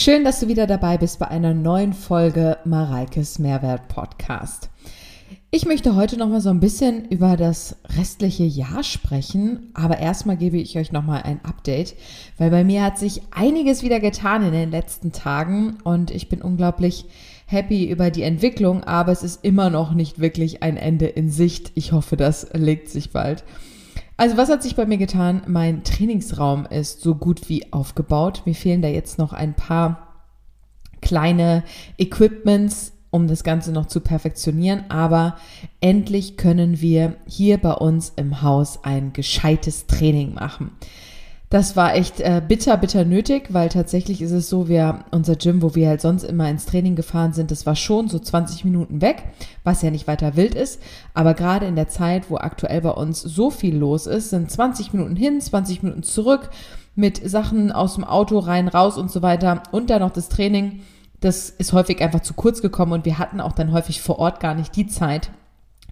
Schön, dass du wieder dabei bist bei einer neuen Folge Mareikes Mehrwert Podcast. Ich möchte heute noch mal so ein bisschen über das restliche Jahr sprechen, aber erstmal gebe ich euch noch mal ein Update, weil bei mir hat sich einiges wieder getan in den letzten Tagen und ich bin unglaublich happy über die Entwicklung, aber es ist immer noch nicht wirklich ein Ende in Sicht. Ich hoffe, das legt sich bald. Also was hat sich bei mir getan? Mein Trainingsraum ist so gut wie aufgebaut. Mir fehlen da jetzt noch ein paar kleine Equipments, um das Ganze noch zu perfektionieren. Aber endlich können wir hier bei uns im Haus ein gescheites Training machen. Das war echt äh, bitter, bitter nötig, weil tatsächlich ist es so, wir, unser Gym, wo wir halt sonst immer ins Training gefahren sind, das war schon so 20 Minuten weg, was ja nicht weiter wild ist. Aber gerade in der Zeit, wo aktuell bei uns so viel los ist, sind 20 Minuten hin, 20 Minuten zurück mit Sachen aus dem Auto rein, raus und so weiter und dann noch das Training. Das ist häufig einfach zu kurz gekommen und wir hatten auch dann häufig vor Ort gar nicht die Zeit,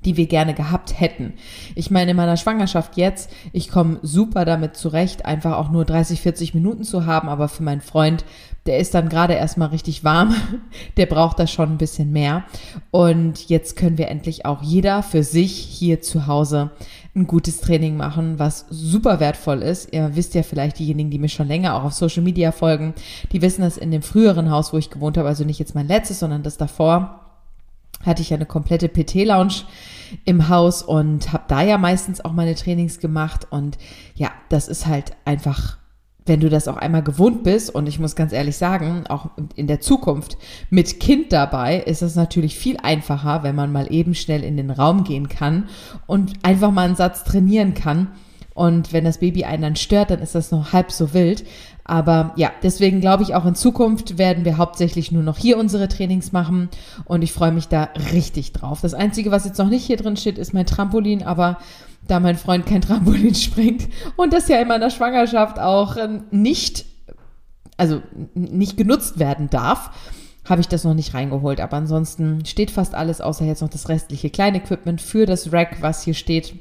die wir gerne gehabt hätten. Ich meine, in meiner Schwangerschaft jetzt, ich komme super damit zurecht, einfach auch nur 30, 40 Minuten zu haben, aber für meinen Freund, der ist dann gerade erstmal richtig warm, der braucht da schon ein bisschen mehr. Und jetzt können wir endlich auch jeder für sich hier zu Hause ein gutes Training machen, was super wertvoll ist. Ihr wisst ja vielleicht diejenigen, die mir schon länger auch auf Social Media folgen, die wissen das in dem früheren Haus, wo ich gewohnt habe, also nicht jetzt mein letztes, sondern das davor hatte ich ja eine komplette PT-Lounge im Haus und habe da ja meistens auch meine Trainings gemacht. Und ja, das ist halt einfach, wenn du das auch einmal gewohnt bist, und ich muss ganz ehrlich sagen, auch in der Zukunft mit Kind dabei ist es natürlich viel einfacher, wenn man mal eben schnell in den Raum gehen kann und einfach mal einen Satz trainieren kann. Und wenn das Baby einen dann stört, dann ist das noch halb so wild. Aber ja, deswegen glaube ich, auch in Zukunft werden wir hauptsächlich nur noch hier unsere Trainings machen und ich freue mich da richtig drauf. Das Einzige, was jetzt noch nicht hier drin steht, ist mein Trampolin, aber da mein Freund kein Trampolin springt und das ja in meiner Schwangerschaft auch ähm, nicht, also nicht genutzt werden darf, habe ich das noch nicht reingeholt. Aber ansonsten steht fast alles, außer jetzt noch das restliche Kleinequipment für das Rack, was hier steht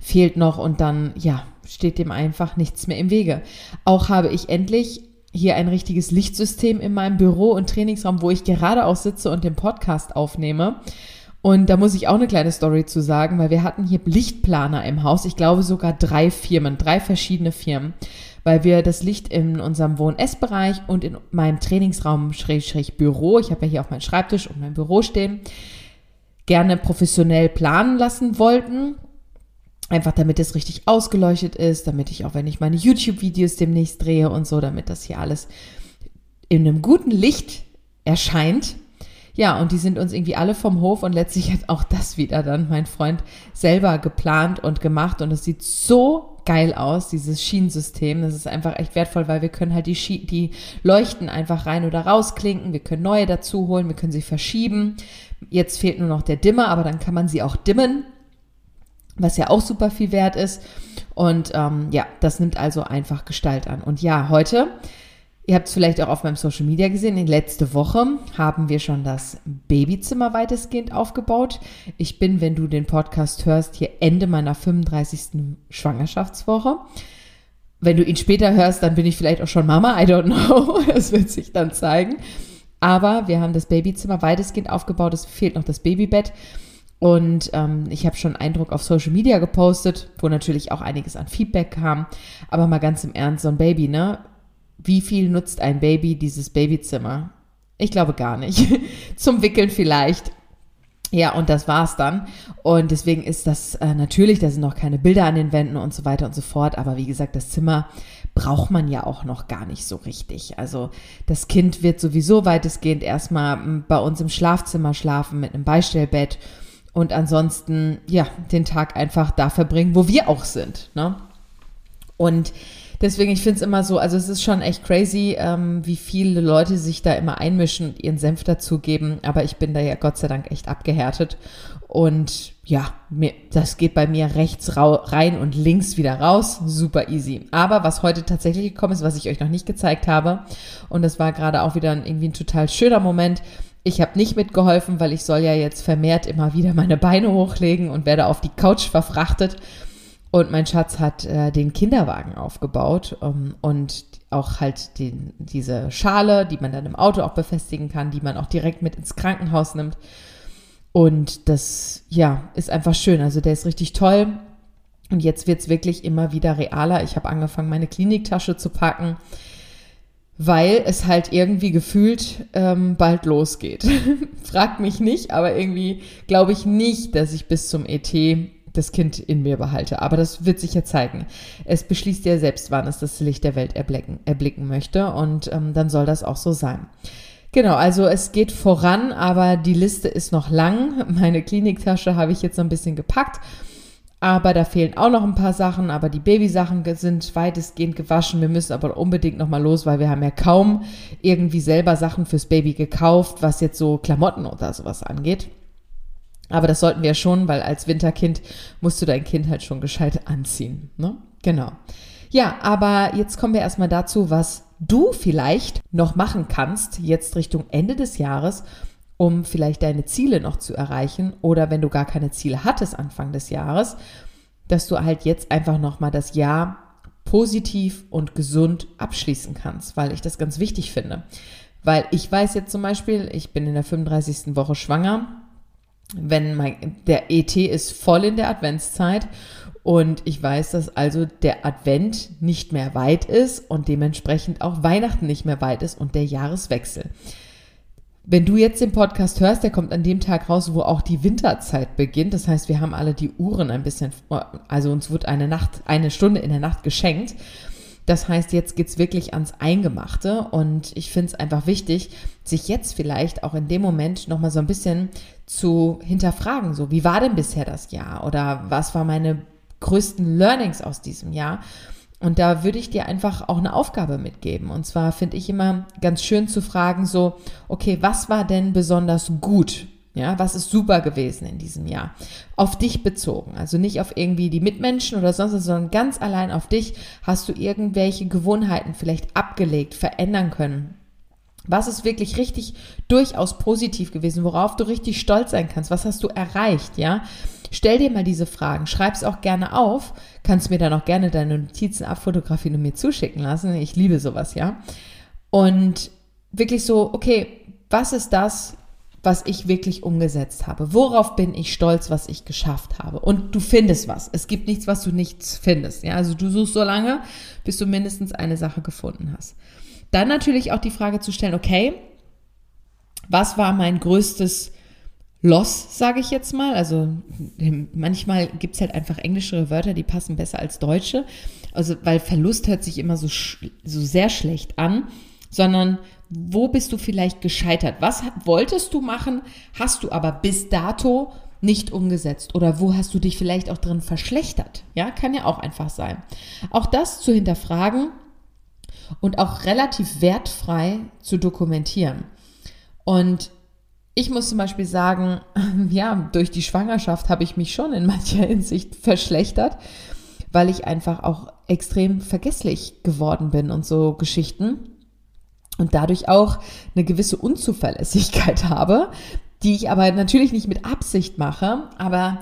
fehlt noch und dann, ja, steht dem einfach nichts mehr im Wege. Auch habe ich endlich hier ein richtiges Lichtsystem in meinem Büro und Trainingsraum, wo ich gerade auch sitze und den Podcast aufnehme. Und da muss ich auch eine kleine Story zu sagen, weil wir hatten hier Lichtplaner im Haus. Ich glaube sogar drei Firmen, drei verschiedene Firmen, weil wir das Licht in unserem Wohn-Ess-Bereich und in meinem Trainingsraum Schräg, Büro, ich habe ja hier auf meinem Schreibtisch und mein Büro stehen, gerne professionell planen lassen wollten Einfach damit es richtig ausgeleuchtet ist, damit ich auch, wenn ich meine YouTube-Videos demnächst drehe und so, damit das hier alles in einem guten Licht erscheint. Ja, und die sind uns irgendwie alle vom Hof und letztlich hat auch das wieder dann mein Freund selber geplant und gemacht und es sieht so geil aus, dieses Schienensystem. Das ist einfach echt wertvoll, weil wir können halt die, Schie die Leuchten einfach rein oder rausklinken. Wir können neue dazu holen, wir können sie verschieben. Jetzt fehlt nur noch der Dimmer, aber dann kann man sie auch dimmen was ja auch super viel wert ist. Und ähm, ja, das nimmt also einfach Gestalt an. Und ja, heute, ihr habt es vielleicht auch auf meinem Social Media gesehen, in letzte Woche haben wir schon das Babyzimmer weitestgehend aufgebaut. Ich bin, wenn du den Podcast hörst, hier Ende meiner 35. Schwangerschaftswoche. Wenn du ihn später hörst, dann bin ich vielleicht auch schon Mama, I don't know. Das wird sich dann zeigen. Aber wir haben das Babyzimmer weitestgehend aufgebaut. Es fehlt noch das Babybett. Und ähm, ich habe schon Eindruck auf Social Media gepostet, wo natürlich auch einiges an Feedback kam. Aber mal ganz im Ernst, so ein Baby, ne? Wie viel nutzt ein Baby dieses Babyzimmer? Ich glaube gar nicht. Zum Wickeln vielleicht. Ja, und das war's dann. Und deswegen ist das äh, natürlich, da sind noch keine Bilder an den Wänden und so weiter und so fort. Aber wie gesagt, das Zimmer braucht man ja auch noch gar nicht so richtig. Also das Kind wird sowieso weitestgehend erstmal hm, bei uns im Schlafzimmer schlafen mit einem Beistellbett und ansonsten, ja, den Tag einfach da verbringen, wo wir auch sind. Ne? Und deswegen, ich finde es immer so, also es ist schon echt crazy, ähm, wie viele Leute sich da immer einmischen und ihren Senf dazugeben. Aber ich bin da ja Gott sei Dank echt abgehärtet. Und ja, mir, das geht bei mir rechts rein und links wieder raus. Super easy. Aber was heute tatsächlich gekommen ist, was ich euch noch nicht gezeigt habe, und das war gerade auch wieder ein, irgendwie ein total schöner Moment, ich habe nicht mitgeholfen, weil ich soll ja jetzt vermehrt immer wieder meine Beine hochlegen und werde auf die Couch verfrachtet. Und mein Schatz hat äh, den Kinderwagen aufgebaut um, ähm, und auch halt den, diese Schale, die man dann im Auto auch befestigen kann, die man auch direkt mit ins Krankenhaus nimmt. Und das, ja, ist einfach schön. Also der ist richtig toll. Und jetzt wird es wirklich immer wieder realer. Ich habe angefangen, meine Kliniktasche zu packen, weil es halt irgendwie gefühlt ähm, bald losgeht. Fragt mich nicht, aber irgendwie glaube ich nicht, dass ich bis zum ET das Kind in mir behalte. Aber das wird sich ja zeigen. Es beschließt ja selbst, wann es das Licht der Welt erblicken, erblicken möchte. Und ähm, dann soll das auch so sein. Genau, also es geht voran, aber die Liste ist noch lang. Meine Kliniktasche habe ich jetzt so ein bisschen gepackt. Aber da fehlen auch noch ein paar Sachen, aber die Babysachen sind weitestgehend gewaschen. Wir müssen aber unbedingt nochmal los, weil wir haben ja kaum irgendwie selber Sachen fürs Baby gekauft, was jetzt so Klamotten oder sowas angeht. Aber das sollten wir schon, weil als Winterkind musst du dein Kind halt schon gescheit anziehen. Ne? Genau. Ja, aber jetzt kommen wir erstmal dazu, was du vielleicht noch machen kannst, jetzt Richtung Ende des Jahres, um vielleicht deine Ziele noch zu erreichen oder wenn du gar keine Ziele hattest Anfang des Jahres, dass du halt jetzt einfach nochmal das Jahr positiv und gesund abschließen kannst, weil ich das ganz wichtig finde. Weil ich weiß jetzt zum Beispiel, ich bin in der 35. Woche schwanger wenn mein, der ET ist voll in der Adventszeit und ich weiß, dass also der Advent nicht mehr weit ist und dementsprechend auch Weihnachten nicht mehr weit ist und der Jahreswechsel. Wenn du jetzt den Podcast hörst, der kommt an dem Tag raus, wo auch die Winterzeit beginnt. Das heißt, wir haben alle die Uhren ein bisschen, also uns wird eine Nacht, eine Stunde in der Nacht geschenkt. Das heißt, jetzt geht's wirklich ans Eingemachte und ich finde es einfach wichtig, sich jetzt vielleicht auch in dem Moment nochmal so ein bisschen zu hinterfragen. So, wie war denn bisher das Jahr? Oder was war meine größten Learnings aus diesem Jahr? Und da würde ich dir einfach auch eine Aufgabe mitgeben. Und zwar finde ich immer ganz schön zu fragen, so, okay, was war denn besonders gut ja, was ist super gewesen in diesem Jahr? Auf dich bezogen. Also nicht auf irgendwie die Mitmenschen oder sonst was, sondern ganz allein auf dich. Hast du irgendwelche Gewohnheiten vielleicht abgelegt, verändern können? Was ist wirklich richtig durchaus positiv gewesen? Worauf du richtig stolz sein kannst? Was hast du erreicht? Ja? Stell dir mal diese Fragen. Schreib es auch gerne auf. Kannst mir dann auch gerne deine Notizen abfotografieren und mir zuschicken lassen. Ich liebe sowas, ja. Und wirklich so, okay, was ist das, was ich wirklich umgesetzt habe. Worauf bin ich stolz, was ich geschafft habe? Und du findest was. Es gibt nichts, was du nichts findest. Ja, also du suchst so lange, bis du mindestens eine Sache gefunden hast. Dann natürlich auch die Frage zu stellen, okay, was war mein größtes Loss, sage ich jetzt mal. Also manchmal gibt es halt einfach englische Wörter, die passen besser als deutsche. Also weil Verlust hört sich immer so, so sehr schlecht an, sondern wo bist du vielleicht gescheitert? Was wolltest du machen, hast du aber bis dato nicht umgesetzt? Oder wo hast du dich vielleicht auch drin verschlechtert? Ja, kann ja auch einfach sein. Auch das zu hinterfragen und auch relativ wertfrei zu dokumentieren. Und ich muss zum Beispiel sagen, ja, durch die Schwangerschaft habe ich mich schon in mancher Hinsicht verschlechtert, weil ich einfach auch extrem vergesslich geworden bin und so Geschichten und dadurch auch eine gewisse Unzuverlässigkeit habe, die ich aber natürlich nicht mit Absicht mache, aber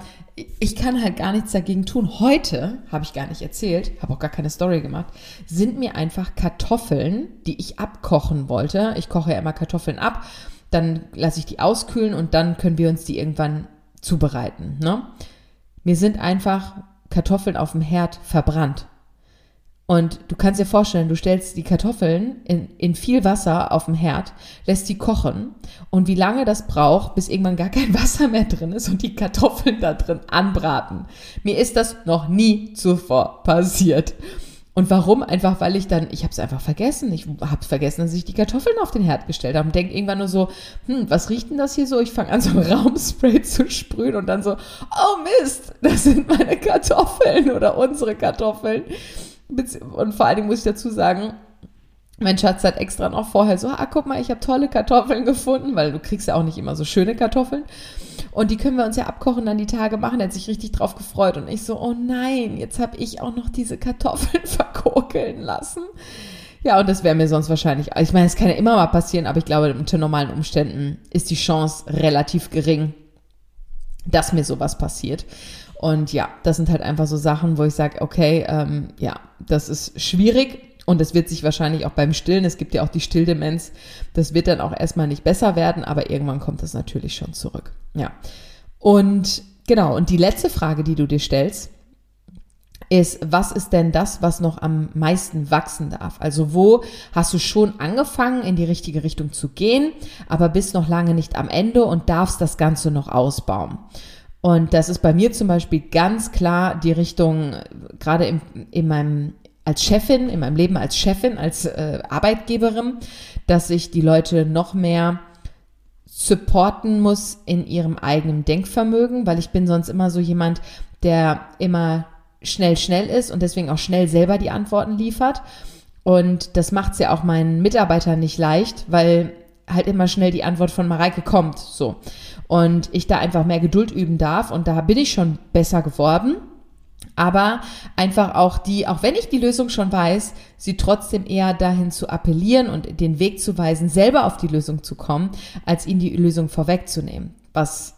ich kann halt gar nichts dagegen tun. Heute, habe ich gar nicht erzählt, habe auch gar keine Story gemacht, sind mir einfach Kartoffeln, die ich abkochen wollte. Ich koche ja immer Kartoffeln ab, dann lasse ich die auskühlen und dann können wir uns die irgendwann zubereiten. Ne? Mir sind einfach Kartoffeln auf dem Herd verbrannt. Und du kannst dir vorstellen, du stellst die Kartoffeln in, in viel Wasser auf dem Herd, lässt die kochen und wie lange das braucht, bis irgendwann gar kein Wasser mehr drin ist und die Kartoffeln da drin anbraten. Mir ist das noch nie zuvor passiert. Und warum? Einfach weil ich dann, ich habe es einfach vergessen. Ich habe vergessen, dass ich die Kartoffeln auf den Herd gestellt habe und denke irgendwann nur so, hm, was riecht denn das hier so? Ich fange an, so ein Raumspray zu sprühen und dann so, oh Mist, das sind meine Kartoffeln oder unsere Kartoffeln. Und vor allen Dingen muss ich dazu sagen, mein Schatz hat extra noch vorher so, ah, guck mal, ich habe tolle Kartoffeln gefunden, weil du kriegst ja auch nicht immer so schöne Kartoffeln. Und die können wir uns ja abkochen, dann die Tage machen. Er hat sich richtig drauf gefreut. Und ich so, oh nein, jetzt habe ich auch noch diese Kartoffeln verkokeln lassen. Ja, und das wäre mir sonst wahrscheinlich, ich meine, es kann ja immer mal passieren, aber ich glaube, unter normalen Umständen ist die Chance relativ gering, dass mir sowas passiert. Und ja, das sind halt einfach so Sachen, wo ich sage, okay, ähm, ja, das ist schwierig Und das wird sich wahrscheinlich auch beim Stillen, es gibt ja auch die Stilldemenz, das wird dann auch erstmal nicht besser werden, aber irgendwann kommt das natürlich schon zurück. Ja. Und genau, und die letzte Frage, die du dir stellst, ist, was ist denn das, was noch am meisten wachsen darf? Also wo hast du schon angefangen, in die richtige Richtung zu gehen, aber bist noch lange nicht am Ende und darfst das Ganze noch ausbauen? Und das ist bei mir zum Beispiel ganz klar die Richtung, gerade in, in meinem, als Chefin, in meinem Leben als Chefin, als äh, Arbeitgeberin, dass ich die Leute noch mehr supporten muss in ihrem eigenen Denkvermögen, weil ich bin sonst immer so jemand, der immer schnell, schnell ist und deswegen auch schnell selber die Antworten liefert. Und das macht es ja auch meinen Mitarbeitern nicht leicht, weil halt immer schnell die Antwort von Mareike kommt. So. Und ich da einfach mehr Geduld üben darf. Und da bin ich schon besser geworden. Aber einfach auch die, auch wenn ich die Lösung schon weiß, sie trotzdem eher dahin zu appellieren und den Weg zu weisen, selber auf die Lösung zu kommen, als ihnen die Lösung vorwegzunehmen. Was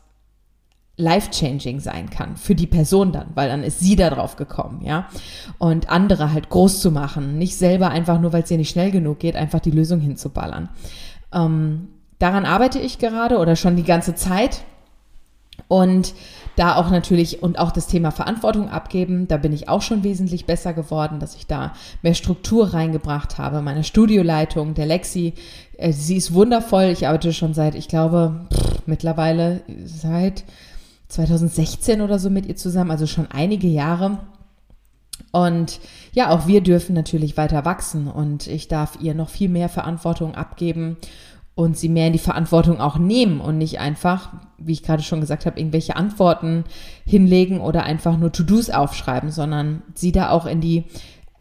life-changing sein kann für die Person dann, weil dann ist sie da drauf gekommen, ja. Und andere halt groß zu machen, nicht selber einfach nur, weil es ihr nicht schnell genug geht, einfach die Lösung hinzuballern. Ähm, daran arbeite ich gerade oder schon die ganze Zeit. Und da auch natürlich und auch das Thema Verantwortung abgeben, da bin ich auch schon wesentlich besser geworden, dass ich da mehr Struktur reingebracht habe. Meine Studioleitung, der Lexi, äh, sie ist wundervoll. Ich arbeite schon seit, ich glaube, pff, mittlerweile seit 2016 oder so mit ihr zusammen, also schon einige Jahre. Und ja, auch wir dürfen natürlich weiter wachsen und ich darf ihr noch viel mehr Verantwortung abgeben und sie mehr in die Verantwortung auch nehmen und nicht einfach, wie ich gerade schon gesagt habe, irgendwelche Antworten hinlegen oder einfach nur To-Dos aufschreiben, sondern sie da auch in die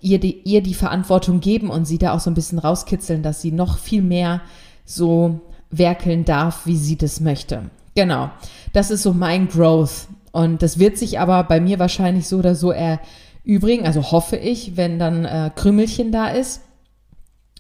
ihr die, ihr die Verantwortung geben und sie da auch so ein bisschen rauskitzeln, dass sie noch viel mehr so werkeln darf, wie sie das möchte. Genau. Das ist so mein Growth. Und das wird sich aber bei mir wahrscheinlich so oder so erübrigen, also hoffe ich, wenn dann äh, Krümelchen da ist.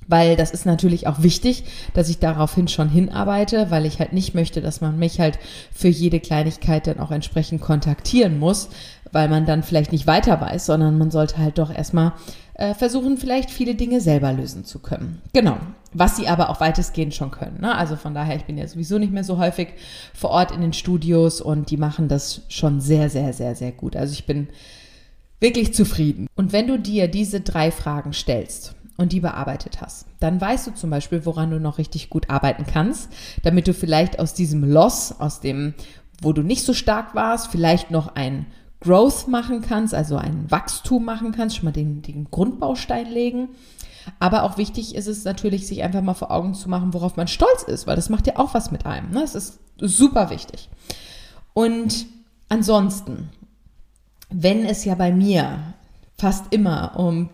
Weil das ist natürlich auch wichtig, dass ich daraufhin schon hinarbeite, weil ich halt nicht möchte, dass man mich halt für jede Kleinigkeit dann auch entsprechend kontaktieren muss, weil man dann vielleicht nicht weiter weiß, sondern man sollte halt doch erstmal äh, versuchen, vielleicht viele Dinge selber lösen zu können. Genau was sie aber auch weitestgehend schon können. Ne? Also von daher, ich bin ja sowieso nicht mehr so häufig vor Ort in den Studios und die machen das schon sehr, sehr, sehr, sehr gut. Also ich bin wirklich zufrieden. Und wenn du dir diese drei Fragen stellst und die bearbeitet hast, dann weißt du zum Beispiel, woran du noch richtig gut arbeiten kannst, damit du vielleicht aus diesem Loss, aus dem, wo du nicht so stark warst, vielleicht noch ein Growth machen kannst, also ein Wachstum machen kannst, schon mal den, den Grundbaustein legen aber auch wichtig ist es natürlich, sich einfach mal vor Augen zu machen, worauf man stolz ist, weil das macht ja auch was mit einem. Ne? Das ist super wichtig. Und ansonsten, wenn es ja bei mir fast immer um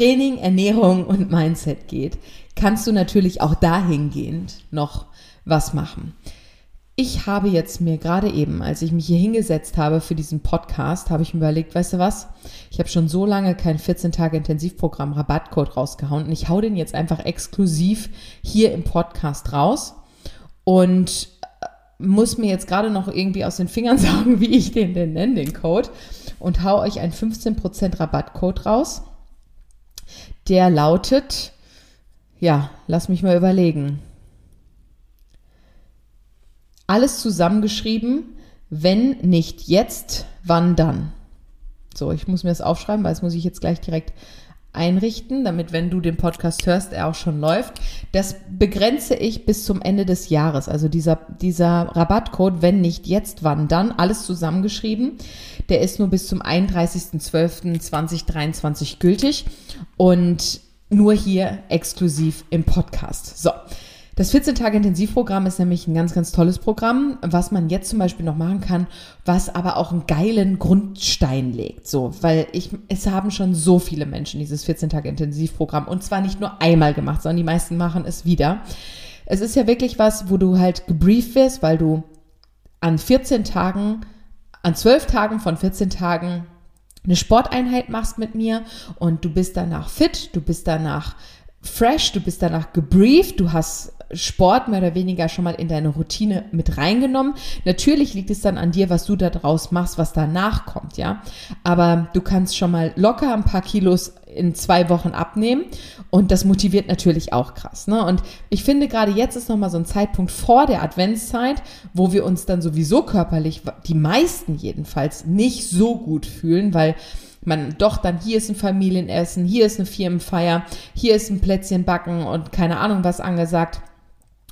Training, Ernährung und Mindset geht, kannst du natürlich auch dahingehend noch was machen. Ich habe jetzt mir gerade eben, als ich mich hier hingesetzt habe für diesen Podcast, habe ich mir überlegt, weißt du was? Ich habe schon so lange kein 14 Tage Intensivprogramm Rabattcode rausgehauen und ich hau den jetzt einfach exklusiv hier im Podcast raus und äh, muss mir jetzt gerade noch irgendwie aus den Fingern sagen, wie ich den denn nenne, den Code und hau euch einen 15% Rabattcode raus. Der lautet, ja, lass mich mal überlegen alles zusammengeschrieben, wenn nicht jetzt, wann dann? So, ich muss mir das aufschreiben, weil das muss ich jetzt gleich direkt einrichten, damit, wenn du den Podcast hörst, er auch schon läuft. Das begrenze ich bis zum Ende des Jahres. Also dieser, dieser Rabattcode, wenn nicht jetzt, wann dann, alles zusammengeschrieben. Der ist nur bis zum 31.12.2023 gültig und nur hier exklusiv im Podcast. So. Das 14-Tage-Intensivprogramm ist nämlich ein ganz, ganz tolles Programm, was man jetzt zum Beispiel noch machen kann, was aber auch einen geilen Grundstein legt. So, weil ich, es haben schon so viele Menschen dieses 14-Tage-Intensivprogramm und zwar nicht nur einmal gemacht, sondern die meisten machen es wieder. Es ist ja wirklich was, wo du halt gebrieft wirst, weil du an 14 Tagen, an 12 Tagen von 14 Tagen eine Sporteinheit machst mit mir und du bist danach fit, du bist danach fresh, du bist danach gebrieft, du hast Sport mehr oder weniger schon mal in deine Routine mit reingenommen. Natürlich liegt es dann an dir, was du da draus machst, was danach kommt, ja. Aber du kannst schon mal locker ein paar Kilos in zwei Wochen abnehmen. Und das motiviert natürlich auch krass. Ne? Und ich finde, gerade jetzt ist nochmal so ein Zeitpunkt vor der Adventszeit, wo wir uns dann sowieso körperlich, die meisten jedenfalls, nicht so gut fühlen, weil man doch dann hier ist ein Familienessen, hier ist eine Firmenfeier, hier ist ein Plätzchen backen und keine Ahnung was angesagt.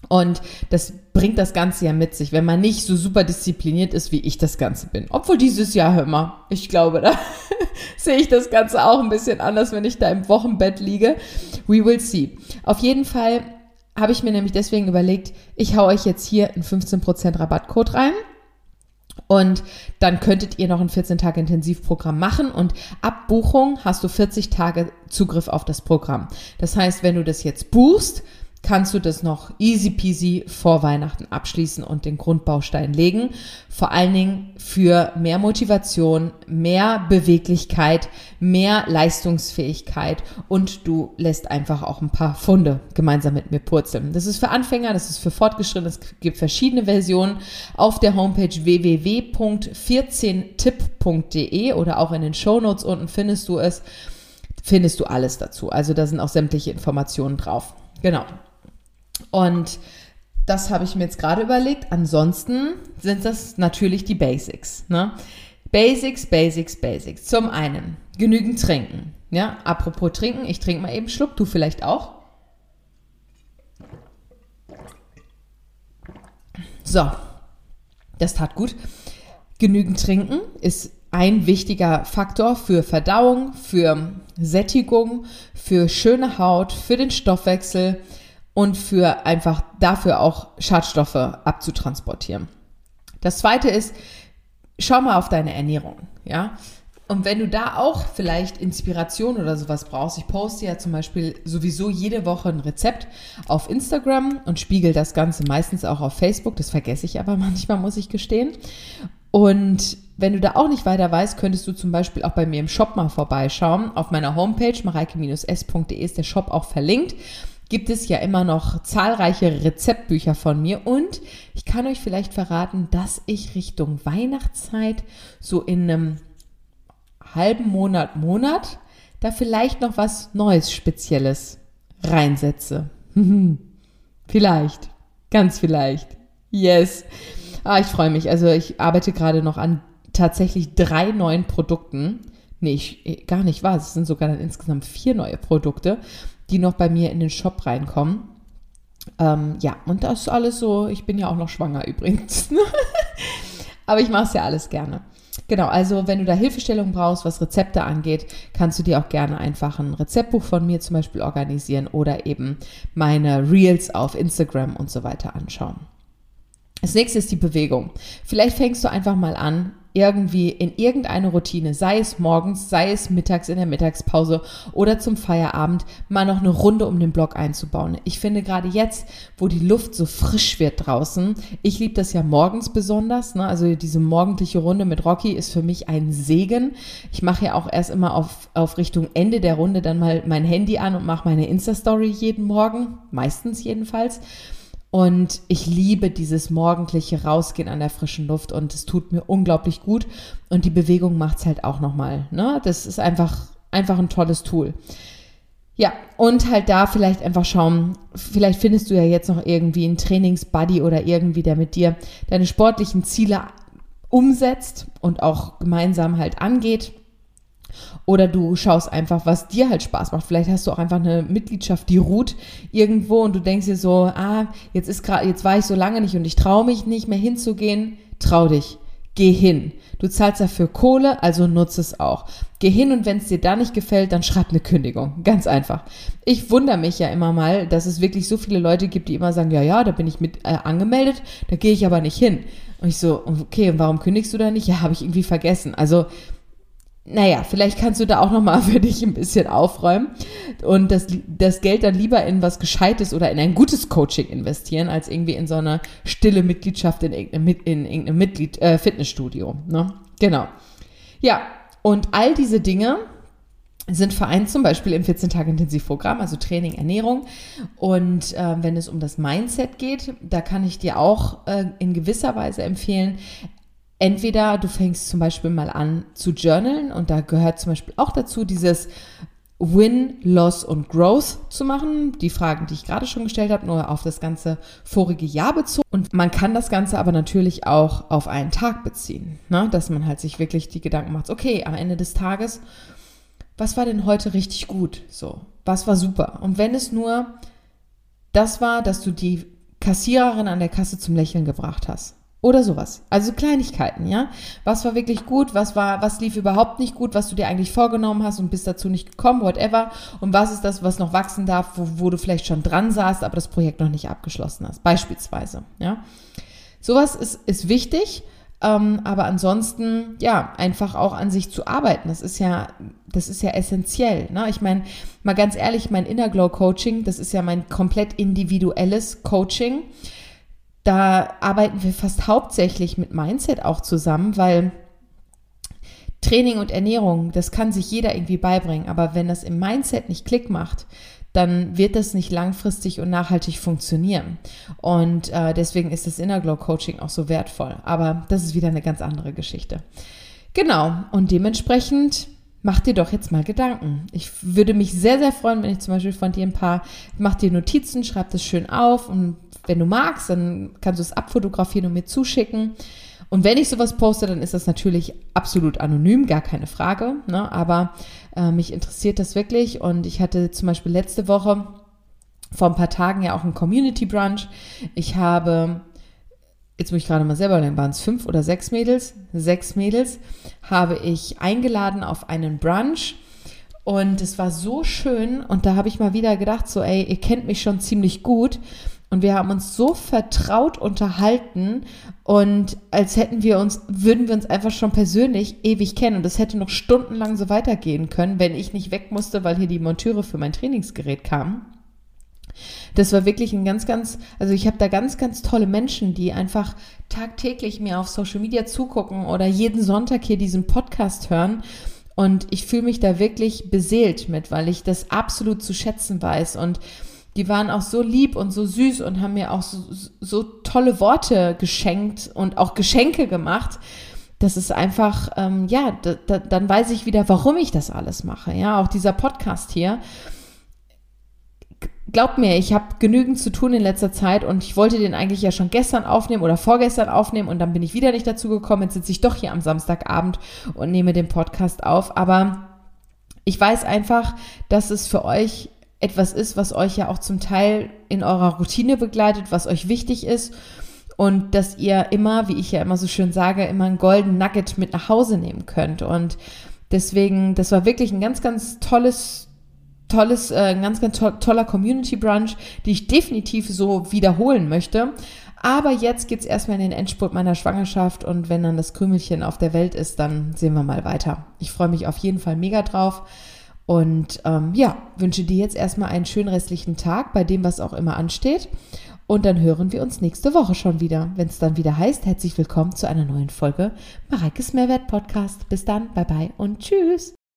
Und das bringt das Ganze ja mit sich, wenn man nicht so super diszipliniert ist, wie ich das Ganze bin. Obwohl dieses Jahr, hör mal, ich glaube, da sehe ich das Ganze auch ein bisschen anders, wenn ich da im Wochenbett liege. We will see. Auf jeden Fall habe ich mir nämlich deswegen überlegt, ich hau euch jetzt hier einen 15% Rabattcode rein. Und dann könntet ihr noch ein 14-Tage-Intensivprogramm machen und ab Buchung hast du 40 Tage Zugriff auf das Programm. Das heißt, wenn du das jetzt buchst, kannst du das noch easy peasy vor Weihnachten abschließen und den Grundbaustein legen. Vor allen Dingen für mehr Motivation, mehr Beweglichkeit, mehr Leistungsfähigkeit und du lässt einfach auch ein paar Funde gemeinsam mit mir purzeln. Das ist für Anfänger, das ist für Fortgeschrittene, es gibt verschiedene Versionen auf der Homepage www.14tipp.de oder auch in den Shownotes unten findest du es, findest du alles dazu. Also da sind auch sämtliche Informationen drauf. Genau. Und das habe ich mir jetzt gerade überlegt. Ansonsten sind das natürlich die Basics. Ne? Basics, Basics, Basics. Zum einen genügend trinken. Ja, apropos trinken, ich trinke mal eben Schluck, du vielleicht auch. So, das tat gut. Genügend trinken ist ein wichtiger Faktor für Verdauung, für Sättigung, für schöne Haut, für den Stoffwechsel, und für einfach dafür auch Schadstoffe abzutransportieren. Das zweite ist, schau mal auf deine Ernährung, ja. Und wenn du da auch vielleicht Inspiration oder sowas brauchst, ich poste ja zum Beispiel sowieso jede Woche ein Rezept auf Instagram und spiegel das Ganze meistens auch auf Facebook. Das vergesse ich aber manchmal, muss ich gestehen. Und wenn du da auch nicht weiter weißt, könntest du zum Beispiel auch bei mir im Shop mal vorbeischauen. Auf meiner Homepage mareike-s.de ist der Shop auch verlinkt gibt es ja immer noch zahlreiche Rezeptbücher von mir und ich kann euch vielleicht verraten, dass ich Richtung Weihnachtszeit so in einem halben Monat, Monat da vielleicht noch was Neues, Spezielles reinsetze. vielleicht, ganz vielleicht. Yes. Ah, ich freue mich. Also ich arbeite gerade noch an tatsächlich drei neuen Produkten. Nee, ich, gar nicht wahr. Es sind sogar dann insgesamt vier neue Produkte die noch bei mir in den Shop reinkommen. Ähm, ja, und das ist alles so, ich bin ja auch noch schwanger übrigens. Aber ich mache es ja alles gerne. Genau, also wenn du da Hilfestellung brauchst, was Rezepte angeht, kannst du dir auch gerne einfach ein Rezeptbuch von mir zum Beispiel organisieren oder eben meine Reels auf Instagram und so weiter anschauen. Das nächste ist die Bewegung. Vielleicht fängst du einfach mal an, irgendwie in irgendeine Routine, sei es morgens, sei es mittags in der Mittagspause oder zum Feierabend, mal noch eine Runde um den Block einzubauen. Ich finde gerade jetzt, wo die Luft so frisch wird draußen, ich liebe das ja morgens besonders, ne? also diese morgendliche Runde mit Rocky ist für mich ein Segen. Ich mache ja auch erst immer auf, auf Richtung Ende der Runde dann mal mein Handy an und mache meine Insta-Story jeden Morgen, meistens jedenfalls. Und ich liebe dieses morgendliche Rausgehen an der frischen Luft und es tut mir unglaublich gut. Und die Bewegung macht es halt auch nochmal. Ne? Das ist einfach, einfach ein tolles Tool. Ja, und halt da vielleicht einfach schauen, vielleicht findest du ja jetzt noch irgendwie einen Trainingsbuddy oder irgendwie, der mit dir deine sportlichen Ziele umsetzt und auch gemeinsam halt angeht. Oder du schaust einfach, was dir halt Spaß macht. Vielleicht hast du auch einfach eine Mitgliedschaft, die ruht irgendwo und du denkst dir so, ah, jetzt ist gerade, jetzt war ich so lange nicht und ich traue mich nicht mehr hinzugehen. Trau dich. Geh hin. Du zahlst dafür Kohle, also nutze es auch. Geh hin und wenn es dir da nicht gefällt, dann schreib eine Kündigung. Ganz einfach. Ich wundere mich ja immer mal, dass es wirklich so viele Leute gibt, die immer sagen, ja, ja, da bin ich mit äh, angemeldet, da gehe ich aber nicht hin. Und ich so, okay, und warum kündigst du da nicht? Ja, habe ich irgendwie vergessen. Also naja, vielleicht kannst du da auch nochmal für dich ein bisschen aufräumen und das, das Geld dann lieber in was Gescheites oder in ein gutes Coaching investieren, als irgendwie in so eine stille Mitgliedschaft in irgendeinem, in irgendeinem Mitglied, äh, Fitnessstudio. Ne? Genau. Ja, und all diese Dinge sind vereint zum Beispiel im 14-Tage-Intensivprogramm, also Training, Ernährung. Und äh, wenn es um das Mindset geht, da kann ich dir auch äh, in gewisser Weise empfehlen, entweder du fängst zum Beispiel mal an zu journalen und da gehört zum Beispiel auch dazu dieses Win, Loss und Growth zu machen. Die Fragen, die ich gerade schon gestellt habe, nur auf das ganze vorige Jahr bezogen. Und man kann das Ganze aber natürlich auch auf einen Tag beziehen, ne? dass man halt sich wirklich die Gedanken macht, okay, am Ende des Tages, was war denn heute richtig gut? So, was war super? Und wenn es nur das war, dass du die Kassiererin an der Kasse zum Lächeln gebracht hast. Oder sowas. Also Kleinigkeiten, ja. Was war wirklich gut, was war, was lief überhaupt nicht gut, was du dir eigentlich vorgenommen hast und bist dazu nicht gekommen, whatever. Und was ist das, was noch wachsen darf, wo, wo du vielleicht schon dran saßt, aber das Projekt noch nicht abgeschlossen hast. Beispielsweise, ja. Sowas ist, ist wichtig. Ähm, aber ansonsten, ja, einfach auch an sich zu arbeiten. Das ist ja, das ist ja essentiell. Ne? Ich meine, mal ganz ehrlich, mein Inner Glow Coaching, das ist ja mein komplett individuelles Coaching da arbeiten wir fast hauptsächlich mit Mindset auch zusammen, weil Training und Ernährung, das kann sich jeder irgendwie beibringen, aber wenn das im Mindset nicht Klick macht, dann wird das nicht langfristig und nachhaltig funktionieren. Und äh, deswegen ist das Inner Glow Coaching auch so wertvoll. Aber das ist wieder eine ganz andere Geschichte. Genau. Und dementsprechend mach dir doch jetzt mal Gedanken. Ich würde mich sehr, sehr freuen, wenn ich zum Beispiel von dir ein paar, mach dir Notizen, schreib das schön auf und wenn du magst, dann kannst du es abfotografieren und mir zuschicken. Und wenn ich sowas poste, dann ist das natürlich absolut anonym, gar keine Frage. Ne? Aber äh, mich interessiert das wirklich. Und ich hatte zum Beispiel letzte Woche vor ein paar Tagen ja auch ein Community Brunch. Ich habe, jetzt muss ich gerade mal selber denken, waren es fünf oder sechs Mädels? Sechs Mädels habe ich eingeladen auf einen Brunch. Und es war so schön. Und da habe ich mal wieder gedacht, so, ey, ihr kennt mich schon ziemlich gut. Und wir haben uns so vertraut unterhalten und als hätten wir uns, würden wir uns einfach schon persönlich ewig kennen. Und das hätte noch stundenlang so weitergehen können, wenn ich nicht weg musste, weil hier die Monteure für mein Trainingsgerät kamen. Das war wirklich ein ganz, ganz, also ich habe da ganz, ganz tolle Menschen, die einfach tagtäglich mir auf Social Media zugucken oder jeden Sonntag hier diesen Podcast hören. Und ich fühle mich da wirklich beseelt mit, weil ich das absolut zu schätzen weiß. Und die waren auch so lieb und so süß und haben mir auch so, so tolle Worte geschenkt und auch Geschenke gemacht. Das ist einfach, ähm, ja, da, da, dann weiß ich wieder, warum ich das alles mache. Ja, auch dieser Podcast hier. Glaubt mir, ich habe genügend zu tun in letzter Zeit und ich wollte den eigentlich ja schon gestern aufnehmen oder vorgestern aufnehmen und dann bin ich wieder nicht dazu gekommen. Jetzt sitze ich doch hier am Samstagabend und nehme den Podcast auf. Aber ich weiß einfach, dass es für euch etwas ist, was euch ja auch zum Teil in eurer Routine begleitet, was euch wichtig ist und dass ihr immer, wie ich ja immer so schön sage, immer ein Golden Nugget mit nach Hause nehmen könnt. Und deswegen, das war wirklich ein ganz, ganz tolles, tolles, äh, ein ganz, ganz to toller Community Brunch, die ich definitiv so wiederholen möchte. Aber jetzt geht's erstmal in den Endspurt meiner Schwangerschaft und wenn dann das Krümelchen auf der Welt ist, dann sehen wir mal weiter. Ich freue mich auf jeden Fall mega drauf. Und ähm, ja, wünsche dir jetzt erstmal einen schönen restlichen Tag bei dem, was auch immer ansteht. Und dann hören wir uns nächste Woche schon wieder, wenn es dann wieder heißt, herzlich willkommen zu einer neuen Folge Mareikes Mehrwert Podcast. Bis dann, bye bye und tschüss.